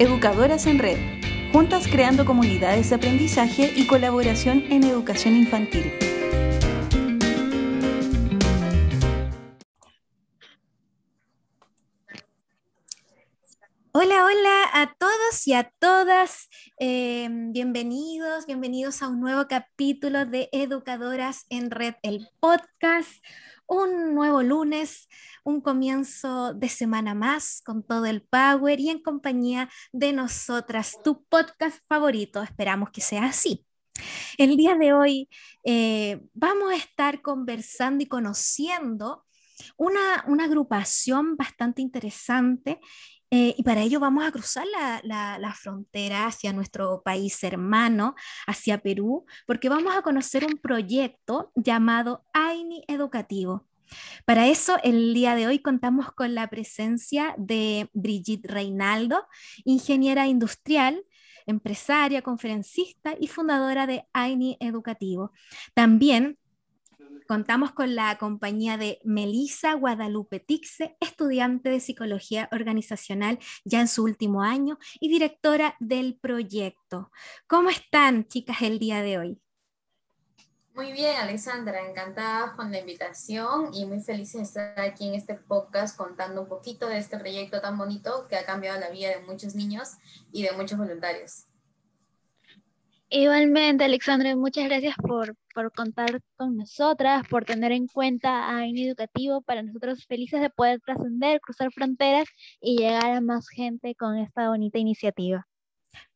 Educadoras en Red, juntas creando comunidades de aprendizaje y colaboración en educación infantil. Hola, a todos y a todas. Em, bienvenidos, bienvenidos a un nuevo capítulo de Educadoras en Red, el podcast. Un nuevo lunes, un comienzo de semana más con todo el power y en compañía de nosotras, tu podcast favorito. Esperamos que sea así. El día de hoy eh, vamos a estar conversando y conociendo una, una agrupación bastante interesante eh, y para ello vamos a cruzar la, la, frontera hacia nuestro país hermano, hacia Perú, porque vamos a conocer un proyecto llamado AINI Educativo. Para eso, el día de hoy contamos con la presencia de Brigitte Reinaldo, ingeniera industrial, empresaria, conferencista y fundadora de AINI Educativo. También contamos con la compañía de Melisa Guadalupe Tixe, estudiante de psicología organizacional ya en su último año y directora del proyecto. ¿Cómo están, chicas, el día de hoy? Muy bien, Alexandra, encantada con la invitación y muy feliz de estar aquí en este podcast contando un poquito de este proyecto tan bonito que ha cambiado la vida de muchos niños y de muchos voluntarios. Igualmente, Alexandra, muchas gracias por, por contar con nosotras, por tener en cuenta a AIN Educativo. Para nosotros felices de poder trascender, cruzar fronteras y llegar a más gente con esta bonita iniciativa.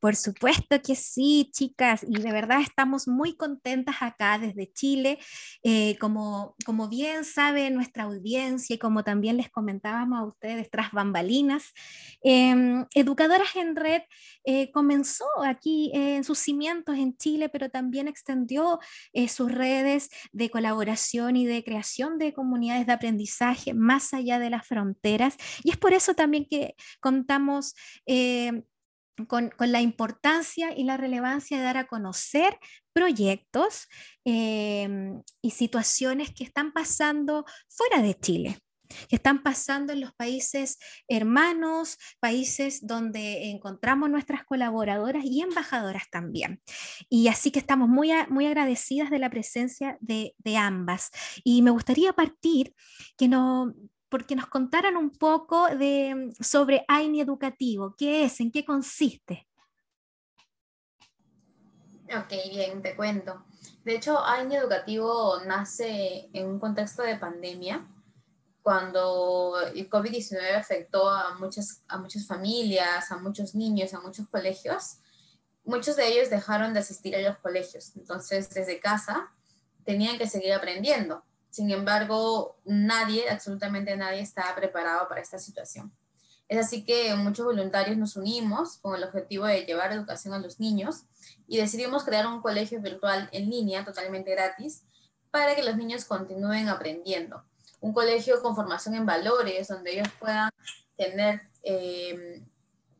Por supuesto que sí, chicas, y de verdad estamos muy contentas acá desde Chile. Eh, como, como bien sabe nuestra audiencia y como también les comentábamos a ustedes tras bambalinas, em, Educadoras en Red eh, comenzó aquí en sus cimientos en Chile, pero también extendió eh, sus redes de colaboración y de creación de comunidades de aprendizaje más allá de las fronteras. Y es por eso también que contamos con, la importancia y la relevancia de dar a conocer proyectos em, y situaciones que están pasando fuera de Chile que están pasando en los países hermanos, países donde encontramos nuestras colaboradoras y embajadoras también. Y así que estamos muy, muy agradecidas de la presencia de, de ambas. Y me gustaría partir que, no, porque nos contaran un poco de, mm, sobre AINI Educativo. ¿Qué es? ¿En qué consiste? Ok, bien, te cuento. De hecho, AINI Educativo nace en un contexto de pandemia, cuando el COVID-19 afectó a muchas, a muchas familias, a muchos niños, a muchos colegios. Muchos de ellos dejaron de asistir a los colegios, entonces desde casa tenían que seguir aprendiendo. Sin embargo, nadie, absolutamente nadie, estaba preparado para esta situación. Es así que muchos voluntarios nos unimos con el objetivo de llevar educación a los niños y decidimos crear un colegio virtual en línea totalmente gratis para que los niños continúen aprendiendo. Un colegio con formación en valores, donde ellos puedan tener eh,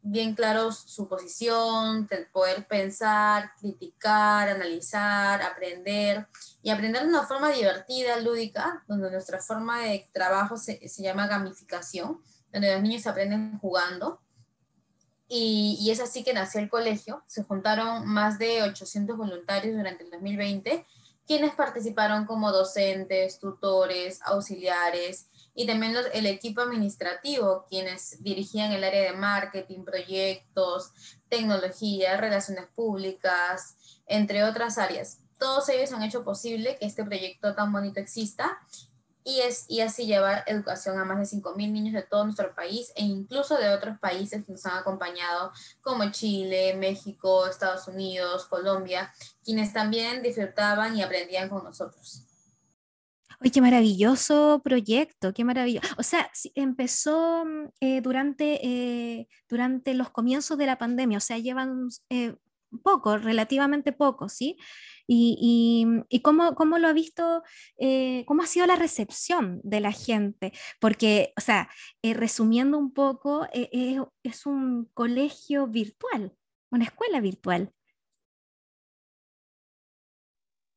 bien claros su posición, poder pensar, criticar, analizar, aprender y aprender de una forma divertida, lúdica, donde nuestra forma de trabajo se, se llama gamificación, donde los niños aprenden jugando. Y, y, es así que nació el colegio. Se juntaron más de 800 voluntarios durante el 2020, quienes participaron como docentes, tutores, auxiliares y también el equipo administrativo, quienes dirigían el área de marketing, proyectos, tecnología, relaciones públicas, entre otras áreas. Todos ellos han hecho posible que este proyecto tan bonito exista y, es, y así llevar educación a más de 5.000 niños de todo nuestro país e incluso de otros países que nos han acompañado, como Chile, México, Estados Unidos, Colombia, quienes también disfrutaban y aprendían con nosotros. Uy, qué maravilloso proyecto, qué maravilloso. O sea, empezó mm, eh, durante, eh, durante los comienzos de la pandemia, o sea, llevan eh, poco, relativamente poco, ¿sí? Y, y, cómo, cómo, lo ha visto, cómo ha sido la recepción de la gente, porque, o sea, resumiendo un poco, es un colegio virtual, una escuela virtual.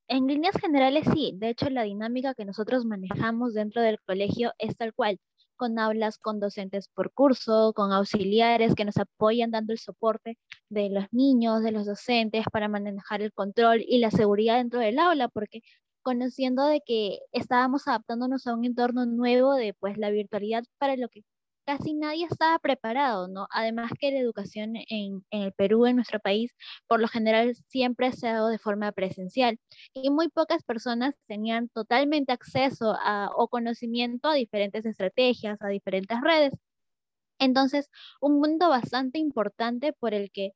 En líneas generales sí, de hecho la dinámica que nosotros manejamos dentro del colegio es tal cual. con aulas con docentes por curso, con auxiliares que nos apoyan dando el soporte de los niños, de los docentes para manejar el control y la seguridad dentro del aula, porque conociendo de que estábamos adaptándonos a un entorno nuevo de pues la virtualidad para lo que casi nadie estaba preparado, ¿no? Además que la educación en, el Perú, en nuestro país, por lo general siempre se ha dado de forma presencial y muy pocas personas tenían totalmente acceso a, o conocimiento a diferentes estrategias, a diferentes redes. Entonces, un mundo bastante importante por el que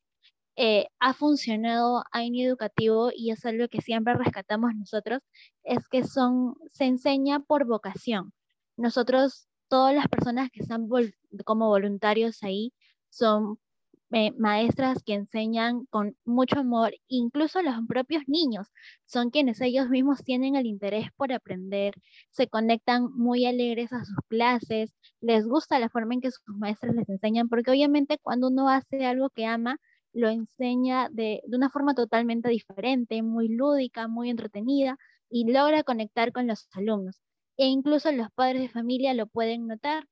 eh, ha funcionado AINI educativo y es algo que siempre rescatamos nosotros, es que son, se enseña por vocación. Nosotros todas las personas que están como voluntarios ahí son eh, maestras que enseñan con mucho amor, incluso los propios niños. Son quienes ellos mismos tienen el interés por aprender, se conectan muy alegres a sus clases, les gusta la forma en que sus maestras les enseñan, porque obviamente cuando uno hace algo que ama, lo enseña de, de una forma totalmente diferente, muy lúdica, muy entretenida y logra conectar con los alumnos e incluso los padres de familia lo pueden notar.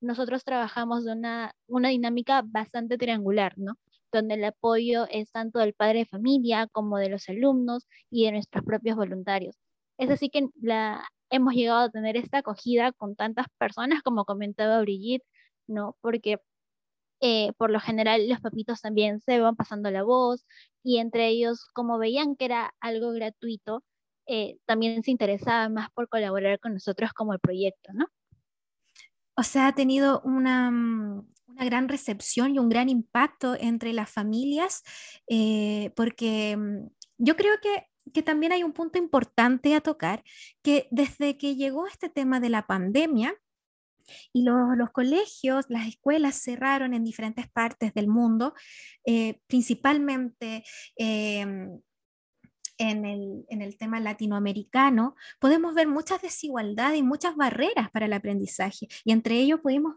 Nosotros trabajamos de una, una dinámica bastante triangular, ¿no? Donde el apoyo es tanto del padre de familia como de los alumnos y de nuestros propios voluntarios. Es así que la, hemos llegado a tener esta acogida con tantas personas, como comentaba Brigitte, ¿no? Porque eh, por lo general los papitos también se van pasando la voz y entre ellos, como veían que era algo gratuito, eh, también se interesaba más por colaborar con nosotros como el proyecto, ¿no? O sea, ha tenido una, mm, una gran recepción y un gran impacto entre las familias, eh, porque mm, yo creo que, que también hay un punto importante a tocar, que desde que llegó este tema de la pandemia, y los, los, colegios, las escuelas cerraron en diferentes partes del mundo, eh, principalmente en el, tema latinoamericano, podemos ver muchas desigualdades y muchas barreras para el aprendizaje. Y entre ellos podemos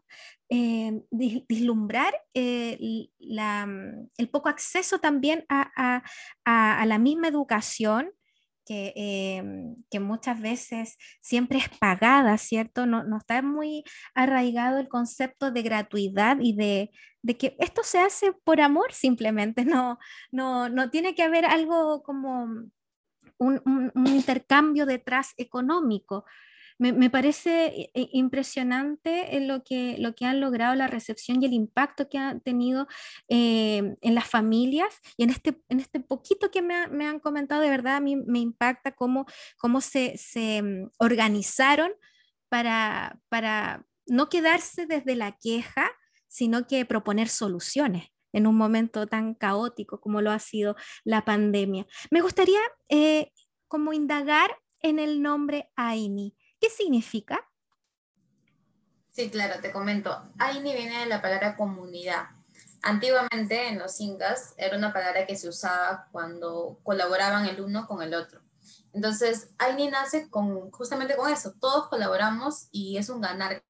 eh, vislumbrar eh, el poco acceso también a, la misma educación eh, que, muchas veces siempre es pagada, ¿cierto? No, no, está muy arraigado el concepto de gratuidad y de, de, que esto se hace por amor simplemente, no, no, no tiene que haber algo como un, un intercambio detrás económico. Me, parece eh, impresionante lo que, lo que han logrado la recepción y el impacto que han tenido eh, en las familias y en este, en este poquito que me, han comentado, de verdad a mí me impacta cómo, cómo se, se mm, organizaron para, para no quedarse desde la queja, sino que proponer soluciones en un momento tan caótico como lo ha sido la pandemia. Me gustaría eh, como indagar en el nombre AINI. ¿Qué significa? Sí, claro, te comento. Aini viene de la palabra comunidad. Antiguamente en los incas era una palabra que se usaba cuando colaboraban el uno con el otro. Entonces, Aini nace con, justamente con eso. Todos colaboramos y es un ganar,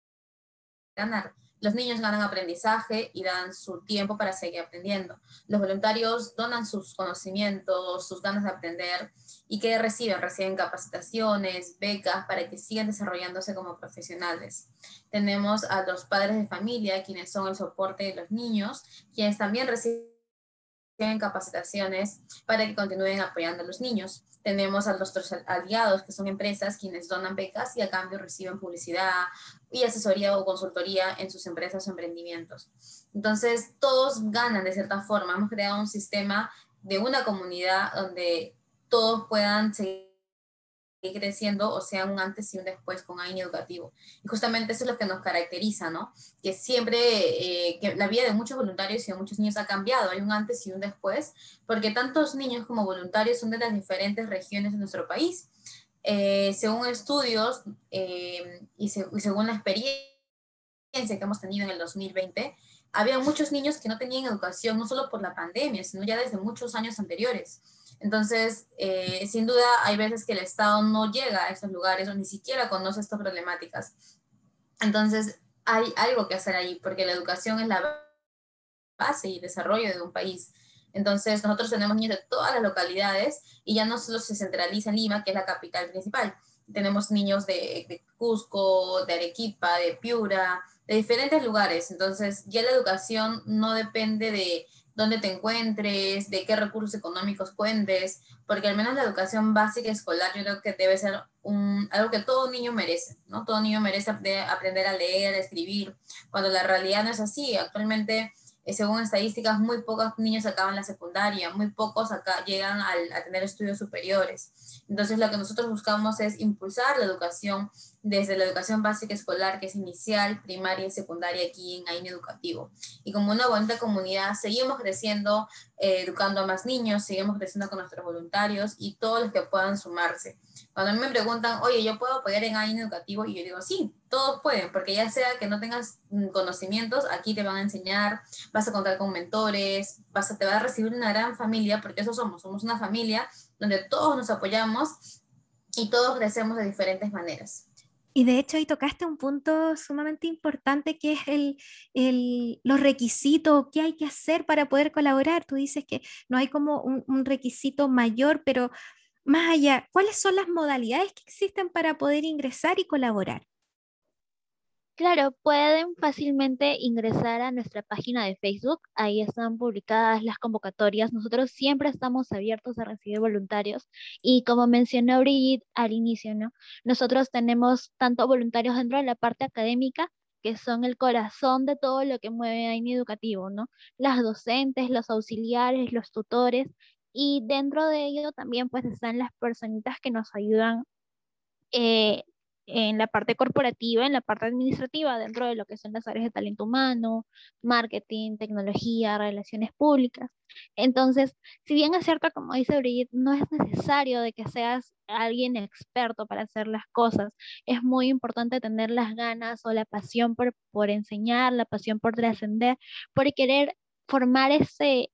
ganar. Los niños ganan aprendizaje y dan su tiempo para seguir aprendiendo. Los voluntarios donan sus conocimientos, sus ganas de aprender y que reciben, reciben capacitaciones, becas para que sigan desarrollándose como profesionales. Tenemos a los padres de familia, quienes son el soporte de los niños, quienes también reciben capacitaciones para que continúen apoyando a los niños. Tenemos a nuestros aliados, que son empresas quienes donan becas y a cambio reciben publicidad y asesoría o consultoría en sus empresas o emprendimientos. Entonces, todos ganan de cierta forma. Hemos creado un sistema de una comunidad donde todos puedan seguir creciendo o sea un antes y un después con AINI educativo. Y justamente eso es lo que nos caracteriza, ¿no? Que siempre, eh, que la vida de muchos voluntarios y de muchos niños ha cambiado, hay un antes y un después, porque tantos niños como voluntarios son de las diferentes regiones de nuestro país. Eh, según estudios eh, y, y según la experiencia que hemos tenido en el 2020, había muchos niños que no tenían educación, no solo por la pandemia, sino ya desde muchos años anteriores. Entonces, eh, sin duda, hay veces que el Estado no llega a estos lugares o ni siquiera conoce estas problemáticas. Entonces, hay algo que hacer ahí, porque la educación es la base y desarrollo de un país. Entonces, nosotros tenemos niños de todas las localidades y ya no solo se centraliza en Lima, que es la capital principal, tenemos niños de Cusco, de Arequipa, de Piura, de diferentes lugares. Entonces, ya la educación no depende de dónde te encuentres, de qué recursos económicos cuentes, porque al menos la educación básica escolar yo creo que debe ser un, algo que todo niño merece, ¿no? Todo niño merece aprender a leer, a escribir, cuando la realidad no es así. Actualmente eh, según estadísticas, muy pocos niños acaban la secundaria, muy pocos acá llegan a tener estudios superiores. Entonces, lo que nosotros buscamos es impulsar la educación desde la educación básica escolar, que es inicial, primaria y secundaria aquí en AINE Educativo. Y como una bonita comunidad, seguimos creciendo, eh, educando a más niños, seguimos creciendo con nuestros voluntarios y todos los que puedan sumarse. Cuando a mí me preguntan, oye, ¿yo puedo apoyar en AINE Educativo? Y yo digo, sí, todos pueden, porque ya sea que no tengas mm, conocimientos, aquí te van a enseñar, vas a contar con mentores, vas a, te vas a recibir una gran familia, porque eso somos, somos una familia donde todos nos apoyamos y todos crecemos de diferentes maneras. Y de hecho ahí tocaste un punto sumamente importante que es el, el, los requisitos, qué hay que hacer para poder colaborar. Tú dices que no hay como un, un requisito mayor, pero más allá, ¿cuáles son las modalidades que existen para poder ingresar y colaborar? Claro, pueden fácilmente ingresar a nuestra página de Facebook. Ahí están publicadas las convocatorias. Nosotros siempre estamos abiertos a recibir voluntarios. Y como mencionó Brigitte al inicio, ¿no? Nosotros tenemos tanto voluntarios dentro de la parte académica, que son el corazón de todo lo que mueve a INI Educativo, ¿no? Las docentes, los auxiliares, los tutores. Y dentro de ello también pues están las personitas que nos ayudan eh, en la parte corporativa, en la parte administrativa, dentro de lo que son las áreas de talento humano, marketing, tecnología, relaciones públicas. Entonces, si bien es cierto, como dice Brigitte, no es necesario de que seas alguien experto para hacer las cosas. Es muy importante tener las ganas o la pasión por, por enseñar, la pasión por trascender, por querer formar ese,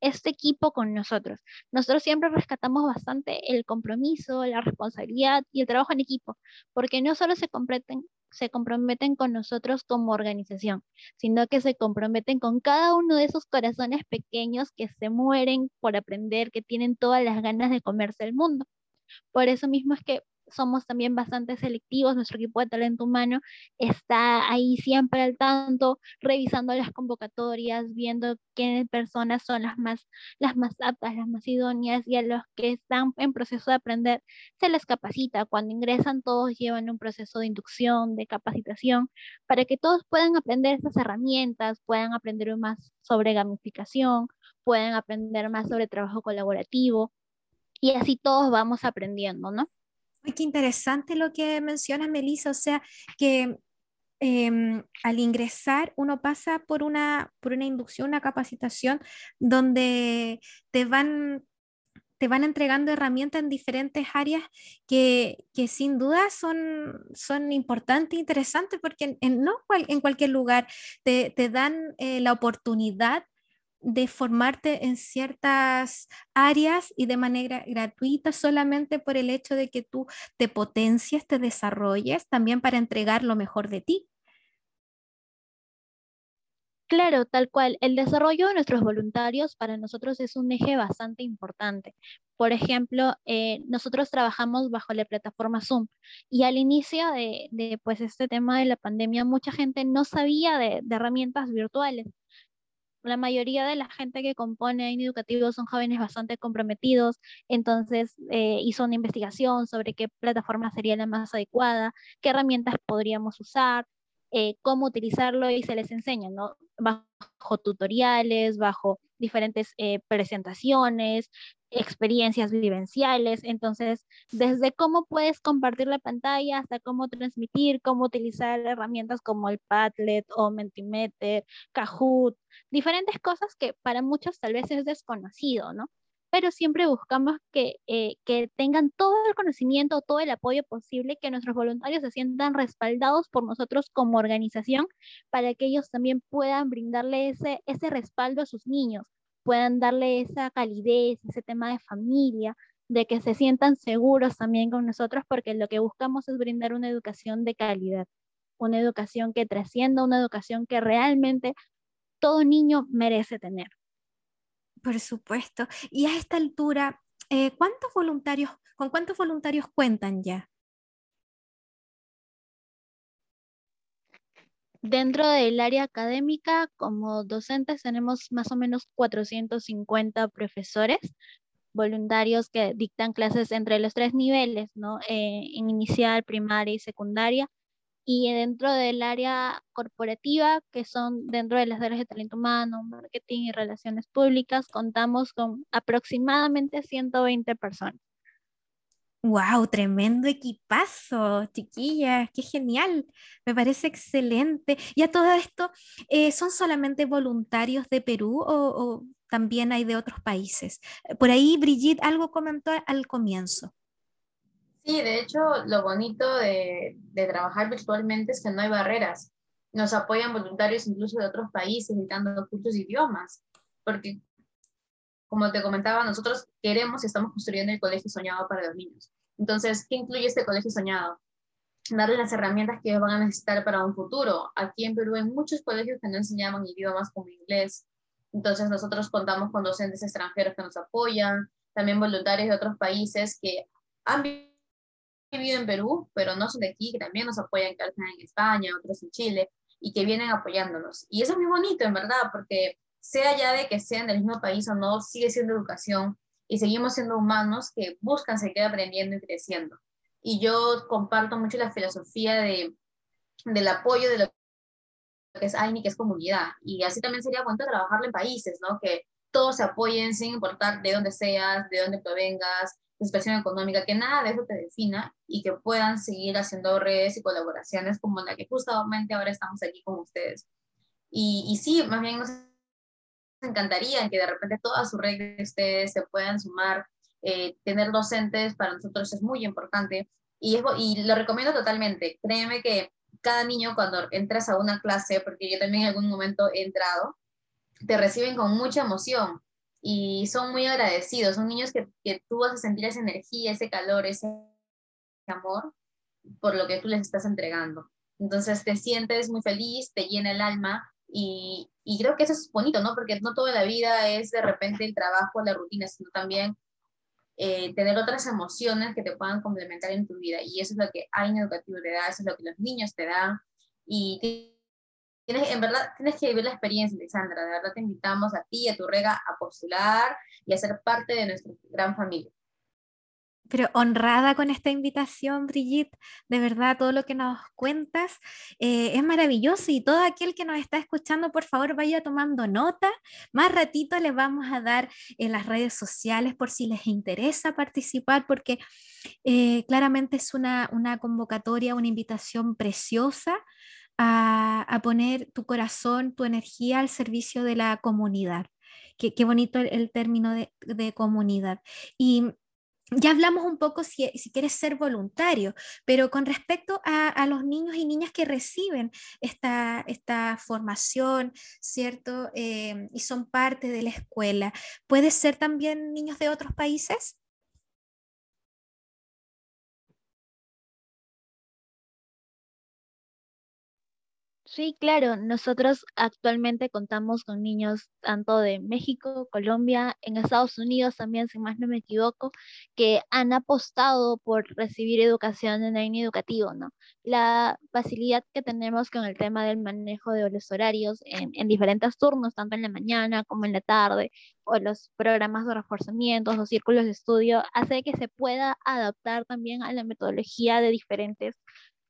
este equipo con nosotros. Nosotros siempre rescatamos bastante el compromiso, la responsabilidad y el trabajo en equipo, porque no solo se comprometen, se comprometen con nosotros como organización, sino que se comprometen con cada uno de esos corazones pequeños que se mueren por aprender, que tienen todas las ganas de comerse el mundo. Por eso mismo es que somos también bastante selectivos, nuestro equipo de talento humano está ahí siempre al tanto, revisando las convocatorias, viendo qué personas son las más, las más aptas, las más idóneas y a los que están en proceso de aprender se les capacita. Cuando ingresan todos llevan un proceso de inducción, de capacitación, para que todos puedan aprender estas herramientas, puedan aprender más sobre gamificación, puedan aprender más sobre trabajo colaborativo y así todos vamos aprendiendo, ¿no? Qué interesante lo que menciona Melissa, o sea, que em, al ingresar uno pasa por una, por una inducción, una capacitación donde te van, te van entregando herramientas en diferentes áreas que, que sin duda son, son importantes e interesantes porque en, no en cualquier lugar te, te dan eh, la oportunidad de formarte en ciertas áreas y de manera gratuita solamente por el hecho de que tú te potencies, te desarrolles, también para entregar lo mejor de ti. Claro, tal cual. El desarrollo de nuestros voluntarios para nosotros es un eje bastante importante. Por ejemplo, eh, nosotros trabajamos bajo la plataforma Zoom y al inicio de, pues, este tema de la pandemia, mucha gente no sabía de herramientas virtuales la mayoría de la gente que compone en educativo son jóvenes bastante comprometidos, entonces eh, hizo una investigación sobre qué plataforma sería la más adecuada, qué herramientas podríamos usar, eh, cómo utilizarlo y se les enseña, ¿no? Bajo tutoriales, bajo diferentes eh, presentaciones, experiencias vivenciales. Entonces, desde cómo puedes compartir la pantalla hasta cómo transmitir, cómo utilizar herramientas como el Padlet o Mentimeter, Kahoot, diferentes cosas que para muchos tal vez es desconocido, ¿no? Pero siempre buscamos que, eh, que tengan todo el conocimiento, todo el apoyo posible, que nuestros voluntarios se sientan respaldados por nosotros como organización para que ellos también puedan brindarle ese, ese respaldo a sus niños, puedan darle esa calidez, ese tema de familia, de que se sientan seguros también con nosotros, porque lo que buscamos es brindar una educación de calidad, una educación que trascienda, una educación que realmente todo niño merece tener. Por supuesto. Y a esta altura, eh, ¿cuántos voluntarios, con cuántos voluntarios cuentan ya? Dentro del área académica, como docentes, tenemos más o menos 450 profesores voluntarios que dictan clases entre los tres niveles, ¿no? Eh, inicial, primaria y secundaria. Y dentro del área corporativa, que son dentro de las áreas de talento humano, marketing y relaciones públicas, contamos con aproximadamente 120 personas. ¡Wow! Tremendo equipazo, chiquillas, qué genial, me parece excelente. ¿Y a todo esto eh, son solamente voluntarios de Perú o, también hay de otros países? Por ahí Brigitte algo comentó al comienzo. Sí, de hecho, lo bonito de, de trabajar virtualmente es que no hay barreras. Nos apoyan voluntarios incluso de otros países, dando cursos de idiomas, porque como te comentaba, nosotros queremos y estamos construyendo el colegio soñado para los niños. Entonces, ¿qué incluye este colegio soñado? Darles las herramientas que ellos van a necesitar para un futuro. Aquí en Perú hay muchos colegios que no enseñaban idiomas como inglés. Entonces, nosotros contamos con docentes extranjeros que nos apoyan, también voluntarios de otros países que han vivido en Perú, pero no son de aquí, que también nos apoyan, que están en España, otros en Chile, y que vienen apoyándonos. Y eso es muy bonito, en verdad, porque sea ya de que sean del mismo país o no, sigue siendo educación y seguimos siendo humanos que buscan seguir aprendiendo y creciendo. Y yo comparto mucho la filosofía de, del apoyo de lo que es AINI, que es comunidad. Y así también sería bueno trabajarlo en países, ¿no? Que todos se apoyen sin importar de dónde seas, de dónde provengas, situación económica, que nada de eso te defina y que puedan seguir haciendo redes y colaboraciones como la que justamente ahora estamos aquí con ustedes. Y, y sí, más bien nos encantaría que de repente todas sus redes de ustedes se puedan sumar. Eh, tener docentes para nosotros es muy importante y, y lo recomiendo totalmente. Créeme que cada niño cuando entras a una clase, porque yo también en algún momento he entrado, te reciben con mucha emoción y son muy agradecidos. Son niños que, que tú vas a sentir esa energía, ese calor, ese amor por lo que tú les estás entregando. Entonces te sientes muy feliz, te llena el alma y, y, creo que eso es bonito, ¿no? Porque no toda la vida es de repente el trabajo, la rutina, sino también eh, tener otras emociones que te puedan complementar en tu vida. Y eso es lo que AIN Educativo te da, eso es lo que los niños te dan. Y tienes, en verdad, tienes que vivir la experiencia, Alexandra. De verdad te invitamos a ti, a tu rega, a postular y a ser parte de nuestra gran familia pero honrada con esta invitación, Brigitte. De verdad, todo lo que nos cuentas eh, es maravilloso y todo aquel que nos está escuchando, por favor, vaya tomando nota. Más ratito les vamos a dar en las redes sociales por si les interesa participar, porque eh, claramente es una, convocatoria, una invitación preciosa. A, poner tu corazón, tu energía al servicio de la comunidad. Qué, bonito el, término de, comunidad. Y ya hablamos un poco si, quieres ser voluntario, pero con respecto a, los niños y niñas que reciben esta, esta formación, ¿cierto? Eh, y son parte de la escuela, ¿puede ser también niños de otros países? Sí, claro, nosotros actualmente contamos con niños tanto de México, Colombia, en Estados Unidos también, si más no me equivoco, que han apostado por recibir educación en el educativo, ¿no? La facilidad que tenemos con el tema del manejo de los horarios en, en diferentes turnos, tanto en la mañana como en la tarde, o los programas de reforzamiento o círculos de estudio, hace que se pueda adaptar también a la metodología de diferentes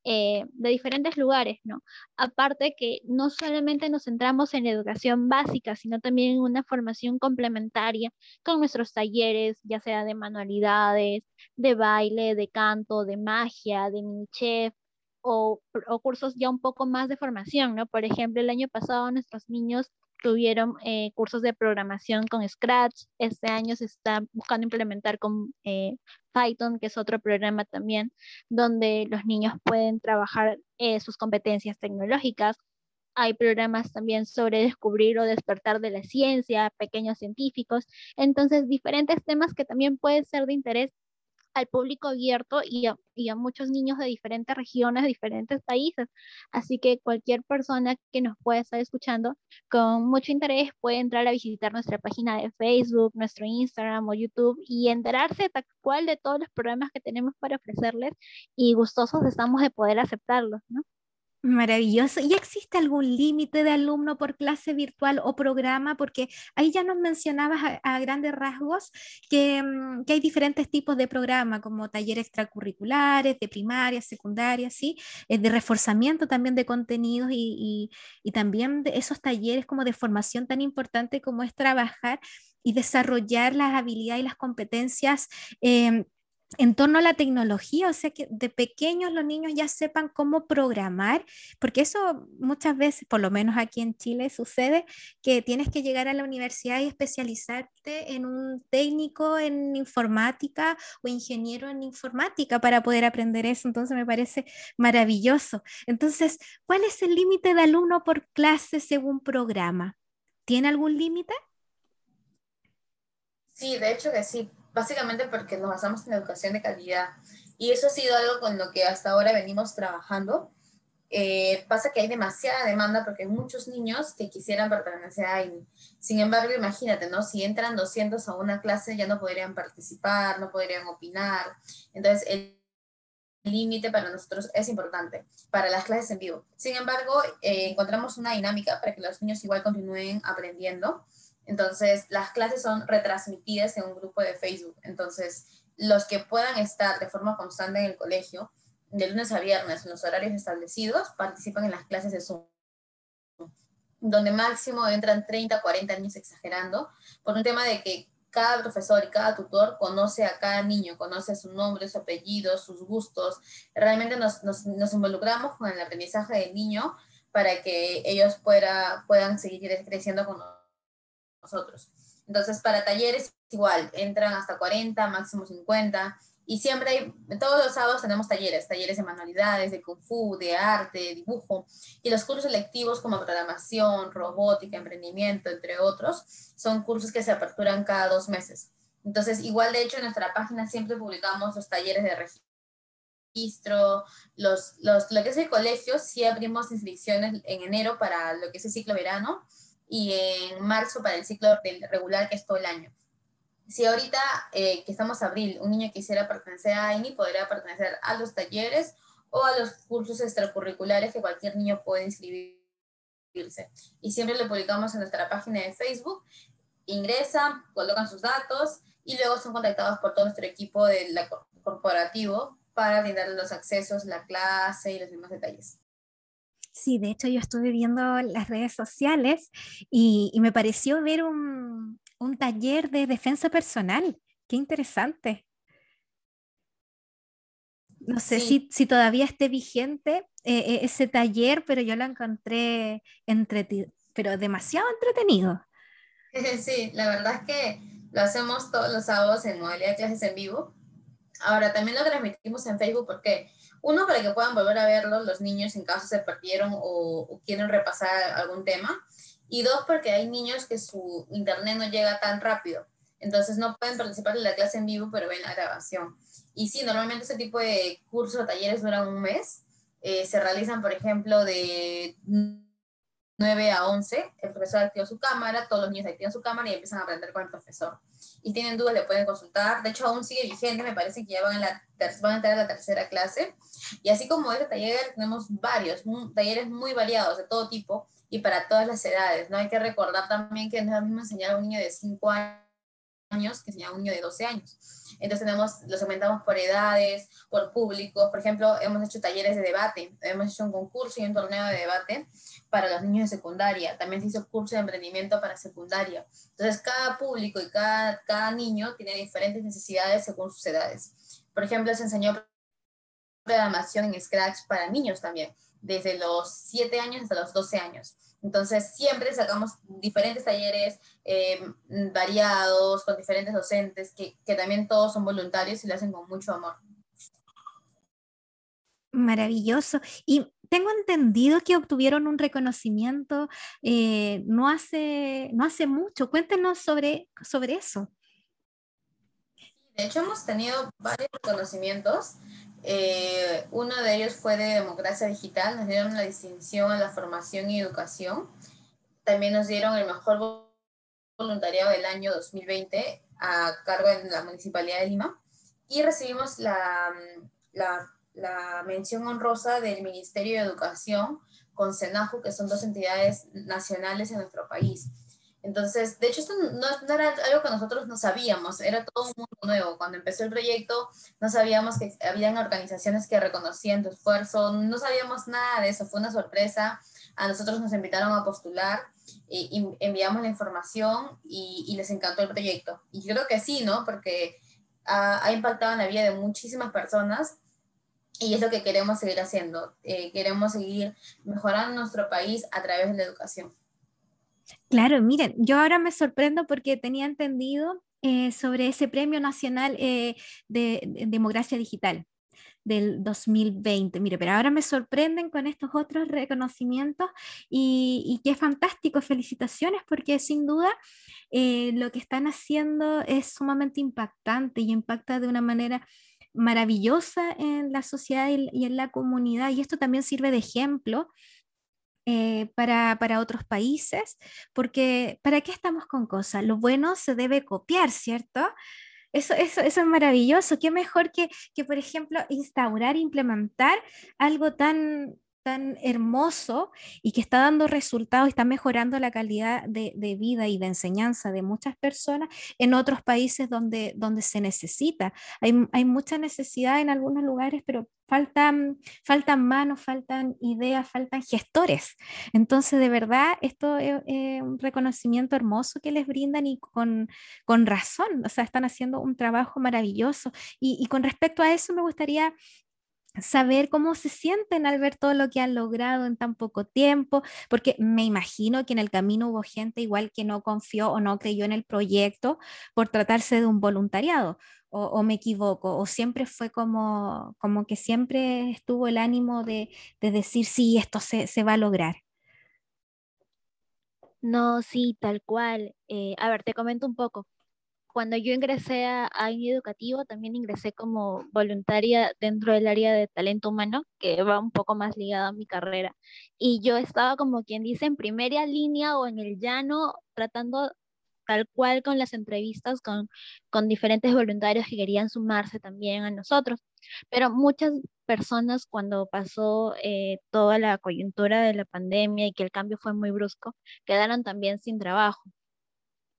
eh, de diferentes lugares, ¿no? Aparte que no solamente nos centramos en la educación básica, sino también en una formación complementaria con nuestros talleres, ya sea de manualidades, de baile, de canto, de magia, de mini chef, o, o, cursos ya un poco más de formación, ¿no? Por ejemplo, el año pasado nuestros niños tuvieron eh, cursos de programación con Scratch. Este año se está buscando implementar con eh, Python, que es otro programa también, donde los niños pueden trabajar eh, sus competencias tecnológicas. Hay programas también sobre descubrir o despertar de la ciencia, pequeños científicos. Entonces, diferentes temas que también pueden ser de interés al público abierto y a, muchos niños de diferentes regiones, diferentes países. Así que cualquier persona que nos pueda estar escuchando con mucho interés puede entrar a visitar nuestra página de Facebook, nuestro Instagram o YouTube y enterarse tal cual de todos los programas que tenemos para ofrecerles y gustosos estamos de poder aceptarlos, ¿no? Maravilloso. ¿Y existe algún límite de alumno por clase virtual o programa? Porque ahí ya nos mencionabas a, grandes rasgos que, mm, que, hay diferentes tipos de programa, como talleres extracurriculares, de primaria, secundaria, ¿sí? Eh, de reforzamiento también de contenidos y, y, y, también de esos talleres como de formación tan importante como es trabajar y desarrollar las habilidades y las competencias. Eh, en torno a la tecnología, o sea que de pequeños los niños ya sepan cómo programar, porque eso muchas veces, por lo menos aquí en Chile, sucede que tienes que llegar a la universidad y especializarte en un técnico en informática o ingeniero en informática para poder aprender eso. Entonces me parece maravilloso. Entonces, ¿cuál es el límite de alumno por clase según programa? ¿Tiene algún límite? Sí, de hecho que sí básicamente porque nos basamos en educación de calidad. Y eso ha sido algo con lo que hasta ahora venimos trabajando. Eh, pasa que hay demasiada demanda porque hay muchos niños que quisieran pertenecer a AINI. Sin embargo, imagínate, ¿no? Si entran 200 a una clase, ya no podrían participar, no podrían opinar. Entonces, el límite para nosotros es importante para las clases en vivo. Sin embargo, eh, encontramos una dinámica para que los niños igual continúen aprendiendo entonces, las clases son retransmitidas en un grupo de Facebook. Entonces, los que puedan estar de forma constante en el colegio, de lunes a viernes, en los horarios establecidos, participan en las clases de Zoom, donde máximo entran 30, 40 niños exagerando, por un tema de que cada profesor y cada tutor conoce a cada niño, conoce su nombre, su apellido, sus gustos. Realmente nos, involucramos con el aprendizaje del niño para que ellos puedan seguir creciendo con nosotros nosotros. Entonces, para talleres igual, entran hasta 40, máximo 50. Y siempre hay, todos los sábados tenemos talleres, talleres de manualidades, de kung fu, de arte, dibujo. Y los cursos selectivos como programación, robótica, emprendimiento, entre otros, son cursos que se aperturan cada dos meses. Entonces, igual de hecho en nuestra página siempre publicamos los talleres de registro, los, los, lo que es el colegio, sí abrimos inscripciones en enero para lo que es el ciclo verano y en marzo para el ciclo regular que es todo el año. Si ahorita eh, que estamos abril, un niño quisiera pertenecer a AINI, podría pertenecer a los talleres o a los cursos extracurriculares que cualquier niño puede inscribirse. Y siempre lo publicamos en nuestra página de Facebook. Ingresan, colocan sus datos y luego son contactados por todo nuestro equipo del corporativo para brindarles los accesos, la clase y los demás detalles. Sí, de hecho yo estuve viendo las redes sociales y, me pareció ver un, taller de defensa personal. Qué interesante. No sé si, todavía esté vigente eh, eh, ese taller, pero yo lo encontré pero demasiado entretenido. Sí, la verdad es que lo hacemos todos los sábados en modalidad de clases en vivo. Ahora, también lo transmitimos en Facebook porque uno, para que puedan volver a verlo los niños en caso se perdieron o, quieren repasar algún tema. Y dos, porque hay niños que su internet no llega tan rápido. Entonces no pueden participar en la clase en vivo, pero ven la grabación. Y sí, normalmente ese tipo de cursos o talleres duran un mes. Eh, se realizan, por ejemplo, de 9 a 11, el profesor activa su cámara, todos los niños activan su cámara y empiezan a aprender con el profesor. Y tienen dudas, le pueden consultar. De hecho, aún sigue vigente, me parece que ya van, la, van a entrar a la tercera clase. Y así como este taller, tenemos varios, talleres muy variados, de todo tipo y para todas las edades. ¿no? Hay que recordar también que no es lo mismo enseñar a un niño de 5 años que enseñar a un niño de 12 años. Entonces tenemos, los aumentamos por edades, por públicos. Por ejemplo, hemos hecho talleres de debate, hemos hecho un concurso y un torneo de debate para los niños de secundaria. También se hizo curso de emprendimiento para secundaria. Entonces, cada público y cada, cada niño tiene diferentes necesidades según sus edades. Por ejemplo, se enseñó programación en Scratch para niños también, desde los 7 años hasta los 12 años. Entonces, siempre sacamos diferentes talleres eh, variados, con diferentes docentes, que, que también todos son voluntarios y lo hacen con mucho amor. Maravilloso. Y tengo entendido que obtuvieron un reconocimiento eh, no, hace, no hace mucho. Cuéntenos sobre, sobre eso. De hecho, hemos tenido varios reconocimientos. Eh, uno de ellos fue de democracia digital. Nos dieron la distinción a la formación y educación. También nos dieron el mejor voluntariado del año 2020 a cargo de la Municipalidad de Lima. Y recibimos la, mención honrosa del Ministerio de Educación con SENAJU, que son dos entidades nacionales en nuestro país. Entonces, de hecho, esto no, era algo que nosotros no sabíamos, era todo un mundo nuevo. Cuando empezó el proyecto, no sabíamos que habían organizaciones que reconocían tu esfuerzo, no sabíamos nada de eso, fue una sorpresa. A nosotros nos invitaron a postular y, enviamos la información y, les encantó el proyecto. Y yo creo que sí, ¿no? Porque ha, ha impactado en la vida de muchísimas personas y es lo que queremos seguir haciendo. Eh, queremos seguir mejorando nuestro país a través de la educación. Claro, miren, yo ahora me sorprendo porque tenía entendido eh, sobre ese Premio Nacional eh, de, Democracia Digital del 2020. Mire, pero ahora me sorprenden con estos otros reconocimientos y, y qué fantástico, felicitaciones porque sin duda lo que están haciendo es sumamente impactante y impacta de una manera maravillosa en la sociedad y, en la comunidad. Y esto también sirve de ejemplo eh, para, otros países, porque ¿para qué estamos con cosas? Lo bueno se debe copiar, ¿cierto? Eso, eso, eso es maravilloso. ¿Qué mejor que, que, por ejemplo, instaurar, implementar algo tan, tan hermoso y que está dando resultados está mejorando la calidad de, vida y de enseñanza de muchas personas en otros países donde, donde se necesita. Hay, hay mucha necesidad en algunos lugares, pero faltan, faltan manos, faltan ideas, faltan gestores. Entonces, de verdad, esto es, un reconocimiento hermoso que les brindan y con, con razón, o sea, están haciendo un trabajo maravilloso. Y con respecto a eso, me gustaría saber cómo se sienten al ver todo lo que han logrado en tan poco tiempo, porque me imagino que en el camino hubo gente igual que no confió o no creyó en el proyecto por tratarse de un voluntariado, o, me equivoco, o siempre fue como, como que siempre estuvo el ánimo de, decir, sí, esto se, va a lograr. No, sí, tal cual. Eh, a ver, te comento un poco cuando yo ingresé a, a Educativo, también ingresé como voluntaria dentro del área de talento humano, que va un poco más ligada a mi carrera. Y yo estaba como quien dice en primera línea o en el llano, tratando tal cual con las entrevistas con, con diferentes voluntarios que querían sumarse también a nosotros. Pero muchas personas cuando pasó eh, toda la coyuntura de la pandemia y que el cambio fue muy brusco, quedaron también sin trabajo.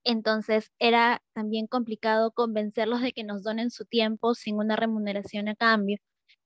Entonces era también complicado convencerlos de que nos donen su tiempo sin una remuneración a cambio.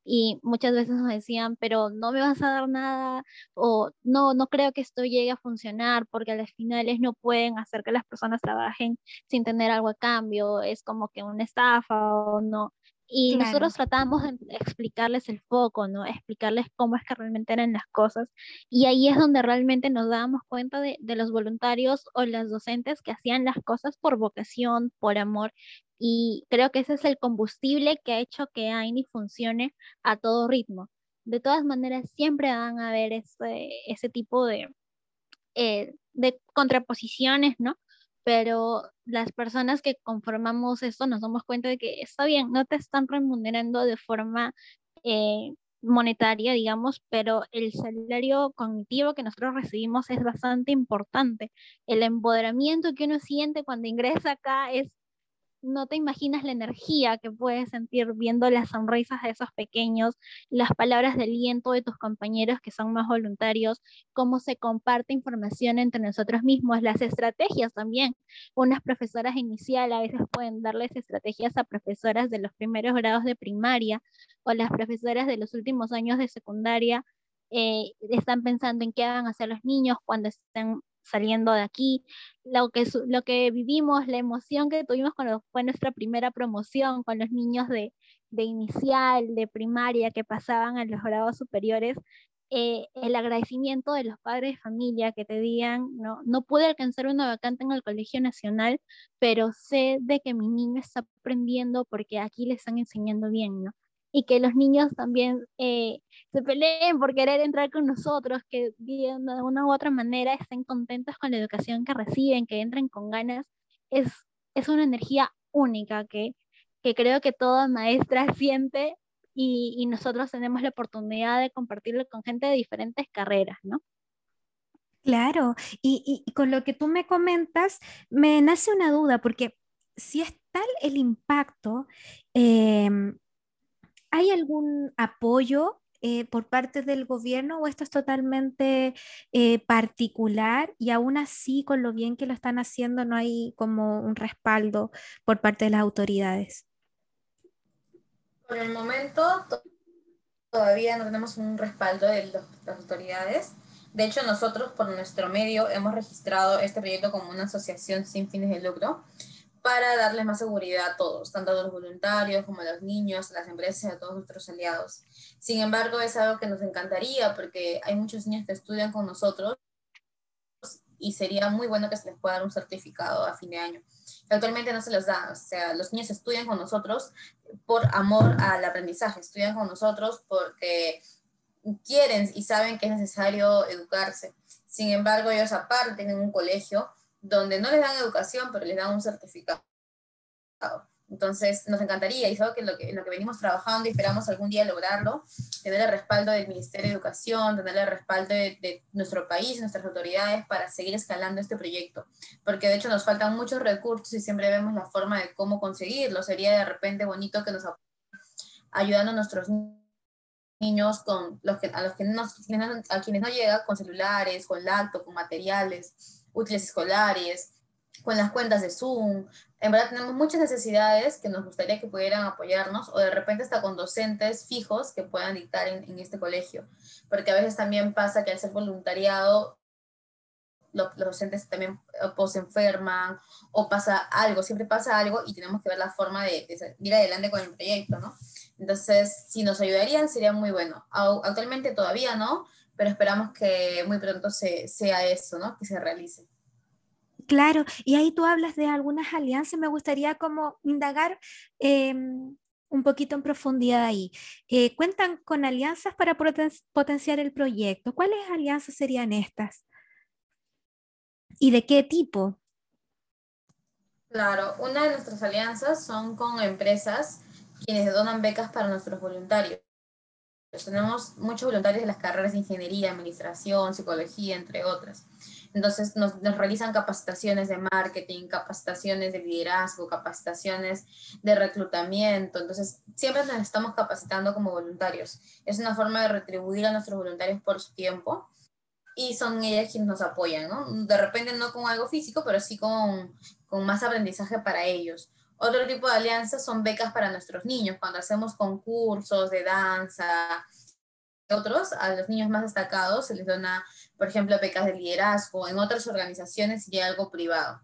Y muchas veces nos decían, pero no me vas a dar nada o no, no creo que esto llegue a funcionar porque a las finales no pueden hacer que las personas trabajen sin tener algo a cambio, es como que una estafa o no. Y nosotros tratamos de explicarles el foco, ¿no? Explicarles cómo es que realmente eran las cosas. Y ahí es donde realmente nos dábamos cuenta de, de los voluntarios o las docentes que hacían las cosas por vocación, por amor. Y creo que ese es el combustible que ha hecho que AINI funcione a todo ritmo. De todas maneras, siempre van a haber ese, ese tipo de, eh, de contraposiciones, ¿no? Pero las personas que conformamos esto nos damos cuenta de que está bien, no te están remunerando de forma eh, monetaria, digamos, pero el salario cognitivo que nosotros recibimos es bastante importante. El empoderamiento que uno siente cuando ingresa acá es no te imaginas la energía que puedes sentir viendo las sonrisas de esos pequeños, las palabras de aliento de tus compañeros que son más voluntarios, cómo se comparte información entre nosotros mismos, las estrategias también. Unas profesoras inicial a veces pueden darles estrategias a profesoras de los primeros grados de primaria o las profesoras de los últimos años de secundaria. Eh, están pensando en qué van a hacer los niños cuando estén saliendo de aquí, lo que, lo que vivimos, la emoción que tuvimos cuando fue nuestra primera promoción con los niños de, de inicial, de primaria, que pasaban a los grados superiores, eh, el agradecimiento de los padres de familia que te digan, no, no pude alcanzar una vacante en el Colegio Nacional, pero sé de que mi niño está aprendiendo porque aquí le están enseñando bien, ¿no? Y que los niños también eh, se peleen por querer entrar con nosotros, que de una u otra manera estén contentos con la educación que reciben, que entren con ganas, es, es una energía única que, que creo que toda maestra siente y, y, nosotros tenemos la oportunidad de compartirlo con gente de diferentes carreras, ¿no? Claro, y, y con lo que tú me comentas, me nace una duda, porque si es tal el impacto, eh, ¿hay algún apoyo eh, por parte del gobierno o esto es totalmente eh, particular y aún así con lo bien que lo están haciendo no hay como un respaldo por parte de las autoridades? Por el momento todavía no tenemos un respaldo de las autoridades. De hecho, nosotros por nuestro medio hemos registrado este proyecto como una asociación sin fines de lucro para darles más seguridad a todos, tanto a los voluntarios como a los niños, a las empresas y a todos nuestros aliados. Sin embargo, es algo que nos encantaría porque hay muchos niños que estudian con nosotros y sería muy bueno que se les pueda dar un certificado a fin de año. Actualmente no se les da, o sea, los niños estudian con nosotros por amor al aprendizaje, estudian con nosotros porque quieren y saben que es necesario educarse. Sin embargo, ellos aparte tienen un colegio donde no les dan educación, pero les dan un certificado. Entonces, nos encantaría, y es algo que lo que, lo que venimos trabajando y esperamos algún día lograrlo, tener el respaldo del Ministerio de Educación, tener el respaldo de, nuestro país, nuestras autoridades para seguir escalando este proyecto. Porque de hecho nos faltan muchos recursos y siempre vemos la forma de cómo conseguirlo. Sería de repente bonito que nos ayudando a nuestros niños con los que, a los que no, a quienes no llega con celulares, con lacto, con materiales útiles escolares, con las cuentas de Zoom. En verdad tenemos muchas necesidades que nos gustaría que pudieran apoyarnos o de repente hasta con docentes fijos que puedan dictar en, este colegio. Porque a veces también pasa que al ser voluntariado los, docentes también o se enferman o pasa algo, siempre pasa algo y tenemos que ver la forma de, de ir adelante con el proyecto, ¿no? Entonces, si nos ayudarían sería muy bueno. Actualmente todavía no, pero esperamos que muy pronto se, sea eso, ¿no? Que se realice. Claro, y ahí tú hablas de algunas alianzas, me gustaría como indagar em, un poquito en profundidad ahí. Eh, ¿Cuentan con alianzas para potenciar el proyecto? ¿Cuáles alianzas serían estas? ¿Y de qué tipo? Claro, una de nuestras alianzas son con empresas quienes donan becas para nuestros voluntarios. Tenemos muchos voluntarios de las carreras de ingeniería, administración, psicología, entre otras. Entonces nos, realizan capacitaciones de marketing, capacitaciones de liderazgo, capacitaciones de reclutamiento. Entonces siempre nos estamos capacitando como voluntarios. Es una forma de retribuir a nuestros voluntarios por su tiempo y son ellas quienes nos apoyan, ¿no? De repente no con algo físico, pero sí con, con más aprendizaje para ellos. Otro tipo de alianzas son becas para nuestros niños, cuando hacemos concursos de danza, otros, a los niños más destacados se les dona, por ejemplo, becas de liderazgo, en otras organizaciones y algo privado.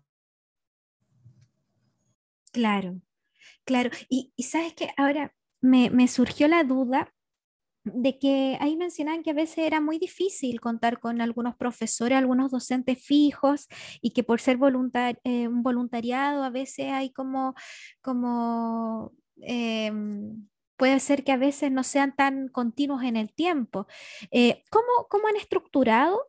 Claro, claro. Y, sabes que ahora me, me, surgió la duda de que ahí mencionaban que a veces era muy difícil contar con algunos profesores, algunos docentes fijos y que por ser eh, un voluntariado a veces hay como, como em, puede ser que a veces no sean tan continuos en el tiempo. Eh, ¿cómo, ¿cómo, han estructurado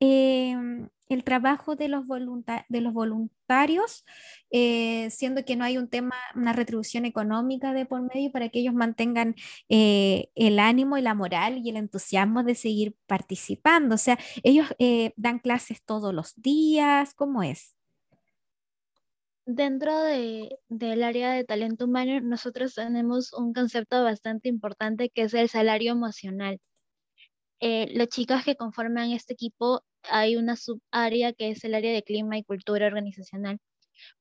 em, el trabajo de los, de voluntarios, eh, siendo que no hay un tema, una retribución económica de por medio para que ellos mantengan eh, el ánimo y la moral y el entusiasmo de seguir participando. O sea, ellos eh, dan clases todos los días, ¿cómo es? Dentro del área de talento humano, nosotros tenemos un concepto bastante importante que es el salario emocional. los chicos que conforman este equipo hay una subárea que es el área de clima y cultura organizacional.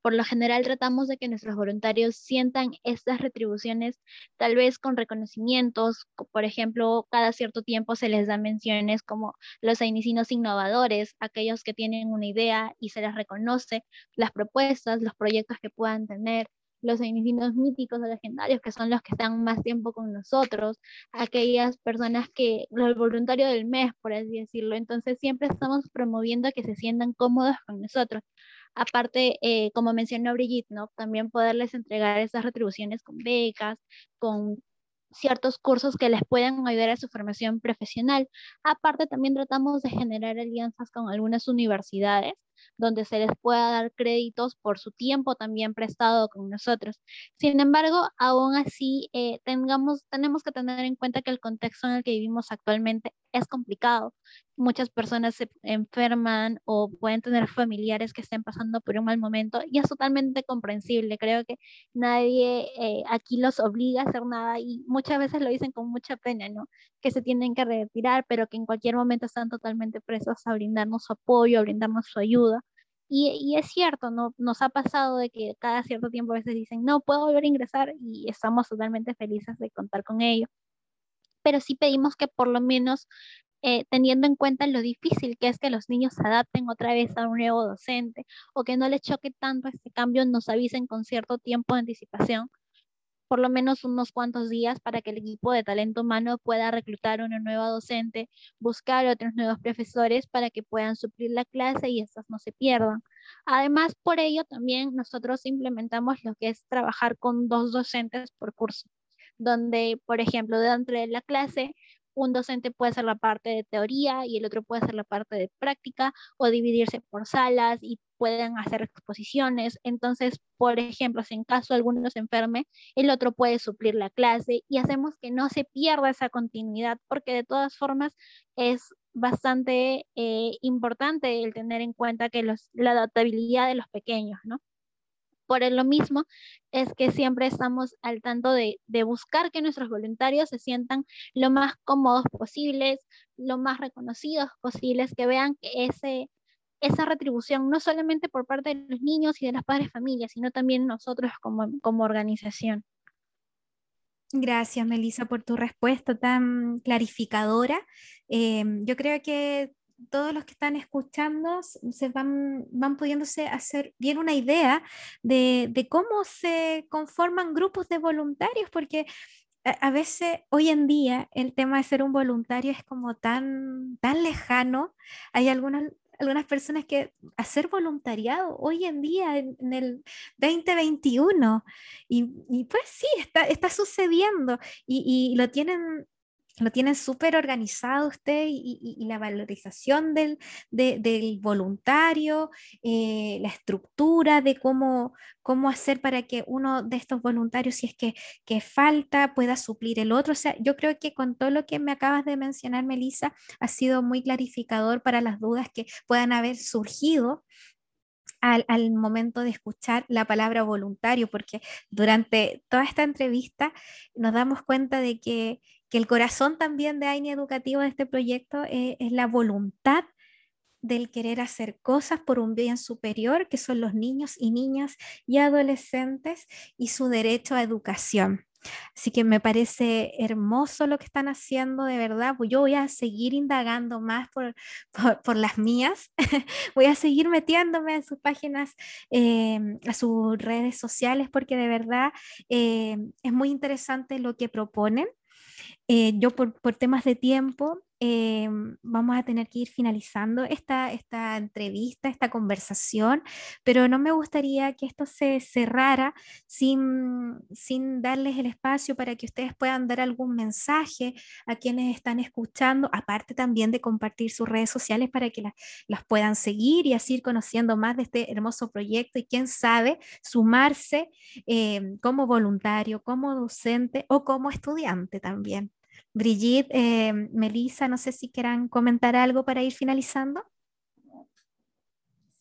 Por lo general tratamos de que nuestros voluntarios sientan estas retribuciones tal vez con reconocimientos, por ejemplo, cada cierto tiempo se les da menciones como los ainicinos innovadores, aquellos que tienen una idea y se les reconoce las propuestas, los proyectos que puedan tener, los inicios míticos o legendarios, que son los que están más tiempo con nosotros, aquellas personas que, los voluntarios del mes, por así decirlo. Entonces siempre estamos promoviendo que se sientan cómodos con nosotros. Aparte, eh, como mencionó Brigitte, ¿no? también poderles entregar esas retribuciones con becas, con ciertos cursos que les puedan ayudar a su formación profesional. Aparte, también tratamos de generar alianzas con algunas universidades donde se les pueda dar créditos por su tiempo también prestado con nosotros. Sin embargo, aún así, eh, tengamos, tenemos que tener en cuenta que el contexto en el que vivimos actualmente es complicado. Muchas personas se enferman o pueden tener familiares que estén pasando por un mal momento y es totalmente comprensible. Creo que nadie eh, aquí los obliga a hacer nada y muchas veces lo dicen con mucha pena, ¿no? Que se tienen que retirar, pero que en cualquier momento están totalmente presos a brindarnos su apoyo, a brindarnos su ayuda. Y, y, es cierto, ¿no? nos ha pasado de que cada cierto tiempo a veces dicen, no, puedo volver a ingresar y estamos totalmente felices de contar con ello pero sí pedimos que por lo menos eh, teniendo en cuenta lo difícil que es que los niños se adapten otra vez a un nuevo docente o que no les choque tanto este cambio, nos avisen con cierto tiempo de anticipación, por lo menos unos cuantos días para que el equipo de talento humano pueda reclutar una nueva docente, buscar otros nuevos profesores para que puedan suplir la clase y estas no se pierdan. Además, por ello también nosotros implementamos lo que es trabajar con dos docentes por curso donde, por ejemplo, dentro de la clase, un docente puede hacer la parte de teoría y el otro puede hacer la parte de práctica o dividirse por salas y pueden hacer exposiciones. Entonces, por ejemplo, si en caso alguno se enferme, el otro puede suplir la clase y hacemos que no se pierda esa continuidad porque de todas formas es bastante eh, importante el tener en cuenta que la adaptabilidad de los pequeños, ¿no? Por lo mismo es que siempre estamos al tanto de, buscar que nuestros voluntarios se sientan lo más cómodos posibles, lo más reconocidos posibles, que vean que ese, esa retribución no solamente por parte de los niños y de las padres familias, sino también nosotros como, como organización. Gracias, Melissa, por tu respuesta tan clarificadora. Eh, yo creo que todos los que están escuchando se van, van pudiéndose hacer bien una idea de, cómo se conforman grupos de voluntarios, porque a, veces hoy en día el tema de ser un voluntario es como tan, tan lejano. Hay algunas, algunas personas que hacer voluntariado hoy en día, en, el 2021, y, y, pues sí, está, está sucediendo y, y lo tienen lo tienen súper organizado usted y, la valorización del, del voluntario, eh, la estructura de cómo, cómo hacer para que uno de estos voluntarios, si es que, que, falta, pueda suplir el otro. O sea, yo creo que con todo lo que me acabas de mencionar, Melissa, ha sido muy clarificador para las dudas que puedan haber surgido al, al, momento de escuchar la palabra voluntario, porque durante toda esta entrevista nos damos cuenta de que que el corazón también de AINI Educativo de este proyecto es la voluntad del querer hacer cosas por un bien superior, que son los niños y niñas y adolescentes y su derecho a educación. Así que me parece hermoso lo que están haciendo, de verdad. Pues yo voy a seguir indagando más por, por, las mías. voy a seguir metiéndome en sus páginas, eh, a sus redes sociales, porque de verdad eh, es muy interesante lo que proponen. Eh, yo por, temas de tiempo eh, vamos a tener que ir finalizando esta, esta entrevista, esta conversación, pero no me gustaría que esto se cerrara sin, sin darles el espacio para que ustedes puedan dar algún mensaje a quienes están escuchando, aparte también de compartir sus redes sociales para que las puedan seguir y así ir conociendo más de este hermoso proyecto y quién sabe sumarse eh, como voluntario, como docente o como estudiante también. Brigitte, eh, Melissa, no sé si quieran comentar algo para ir finalizando.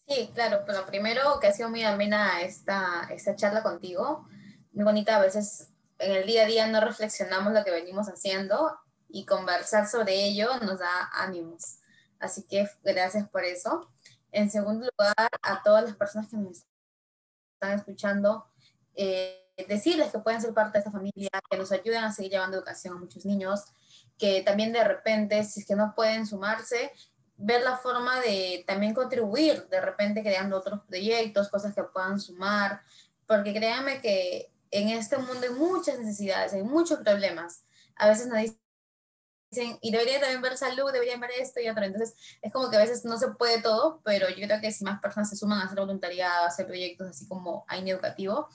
Sí, claro, pero primero que ha sido muy amena esta, esta charla contigo, muy bonita, a veces en el día a día no reflexionamos lo que venimos haciendo y conversar sobre ello nos da ánimos. Así que gracias por eso. En segundo lugar, a todas las personas que nos están escuchando, eh, decirles que pueden ser parte de esta familia, que nos ayuden a seguir llevando educación a muchos niños, que también de repente, si es que no pueden sumarse, ver la forma de también contribuir, de repente creando otros proyectos, cosas que puedan sumar, porque créanme que en este mundo hay muchas necesidades, hay muchos problemas. A veces nos dicen, y deberían también ver salud, deberían ver esto y otro. Entonces, es como que a veces no se puede todo, pero yo creo que si más personas se suman a hacer voluntariado, a hacer proyectos así como AINE Educativo,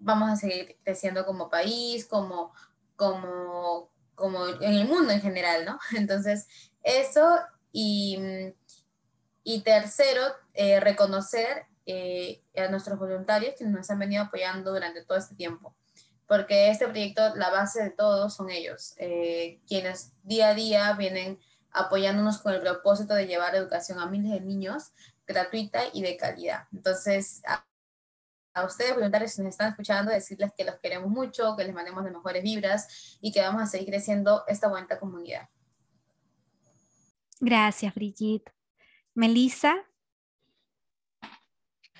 vamos a seguir creciendo como país, como, como, como en el mundo en general, ¿no? Entonces, eso y, Y tercero, eh, reconocer eh, a nuestros voluntarios que nos han venido apoyando durante todo este tiempo. Porque este proyecto, la base de todo son ellos, eh, quienes día a día vienen apoyándonos con el propósito de llevar educación a miles de niños gratuita y de calidad. Entonces, a, ustedes voluntarios que nos están escuchando, decirles que los queremos mucho, que les mandemos de mejores vibras y que vamos a seguir creciendo esta bonita comunidad. Gracias, Brigitte. Melissa.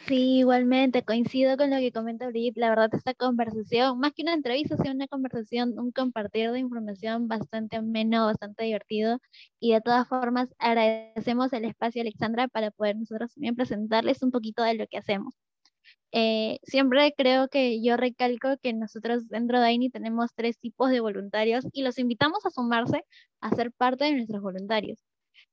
Sí, igualmente, coincido con lo que comenta Brigitte. La verdad, esta conversación, más que una entrevista, ha una conversación, un compartir de información bastante ameno, bastante divertido. Y de todas formas, agradecemos el espacio, Alexandra, para poder nosotros también presentarles un poquito de lo que hacemos. Eh, siempre creo que yo recalco que nosotros dentro de AINI tenemos tres tipos de voluntarios y los invitamos a sumarse a ser parte de nuestros voluntarios.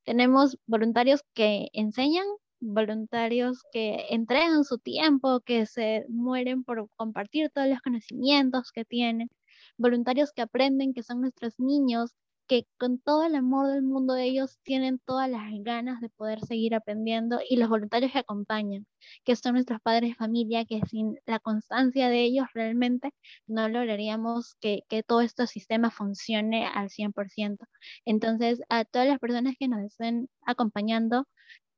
Tenemos voluntarios que enseñan, voluntarios que entregan su tiempo, que se mueren por compartir todos los conocimientos que tienen, voluntarios que aprenden, que son nuestros niños, que con todo el amor del mundo ellos tienen todas las ganas de poder seguir aprendiendo y los voluntarios que acompañan, que son nuestros padres de familia, que sin la constancia de ellos realmente no lograríamos que, que todo este sistema funcione al 100%. Entonces, a todas las personas que nos estén acompañando,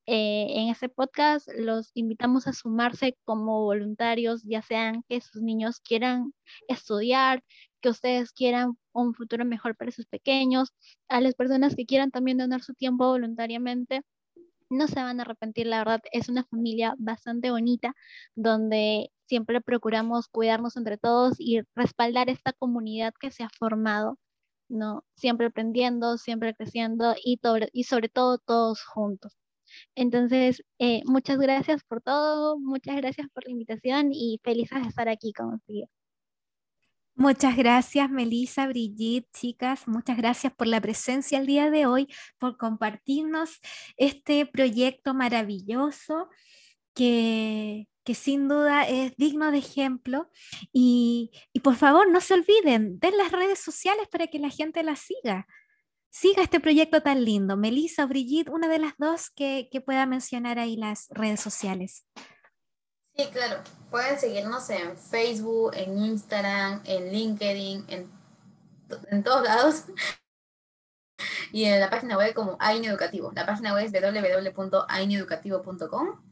eh, en este podcast los invitamos a sumarse como voluntarios, ya sean que sus niños quieran estudiar, que ustedes quieran un futuro mejor para sus pequeños, a las personas que quieran también donar su tiempo voluntariamente. No se van a arrepentir, la verdad, es una familia bastante bonita donde siempre procuramos cuidarnos entre todos y respaldar esta comunidad que se ha formado, ¿no? Siempre aprendiendo, siempre creciendo y, y sobre todo todos juntos. Entonces, eh, muchas gracias por todo, muchas gracias por la invitación y felices de estar aquí con ustedes. Muchas gracias, Melissa, Brigitte, chicas. Muchas gracias por la presencia el día de hoy, por compartirnos este proyecto maravilloso que, que sin duda es digno de ejemplo. Y, y, por favor, no se olviden, den las redes sociales para que la gente las siga siga este proyecto tan lindo. Melissa o Brigitte, una de las dos que, que pueda mencionar ahí las redes sociales. Sí, claro. Pueden seguirnos en Facebook, en Instagram, en LinkedIn, en, en todos lados. y en la página web como AIN Educativo. La página web es www.aineducativo.com.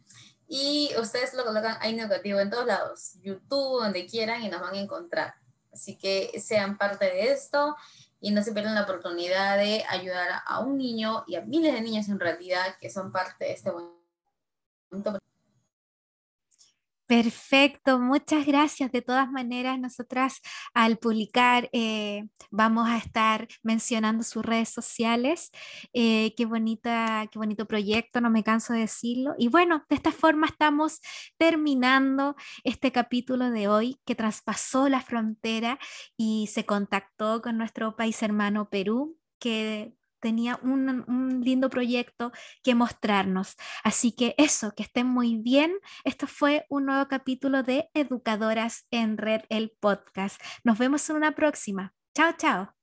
Y ustedes lo colocan AIN Educativo en todos lados, YouTube, donde quieran, y nos van a encontrar. Así que sean parte de esto y no se pierdan la oportunidad de ayudar a un niño y a miles de niños en realidad que son parte de este momento. Perfecto, muchas gracias. De todas maneras, nosotras al publicar eh, vamos a estar mencionando sus redes sociales. Eh, qué bonita, qué bonito proyecto, no me canso de decirlo. Y bueno, de esta forma estamos terminando este capítulo de hoy que traspasó la frontera y se contactó con nuestro país hermano Perú, que tenía un, lindo proyecto que mostrarnos. Así que eso, que estén muy bien. Esto fue un nuevo capítulo de Educadoras en Red, el podcast. Nos vemos en una próxima. Chao, chao.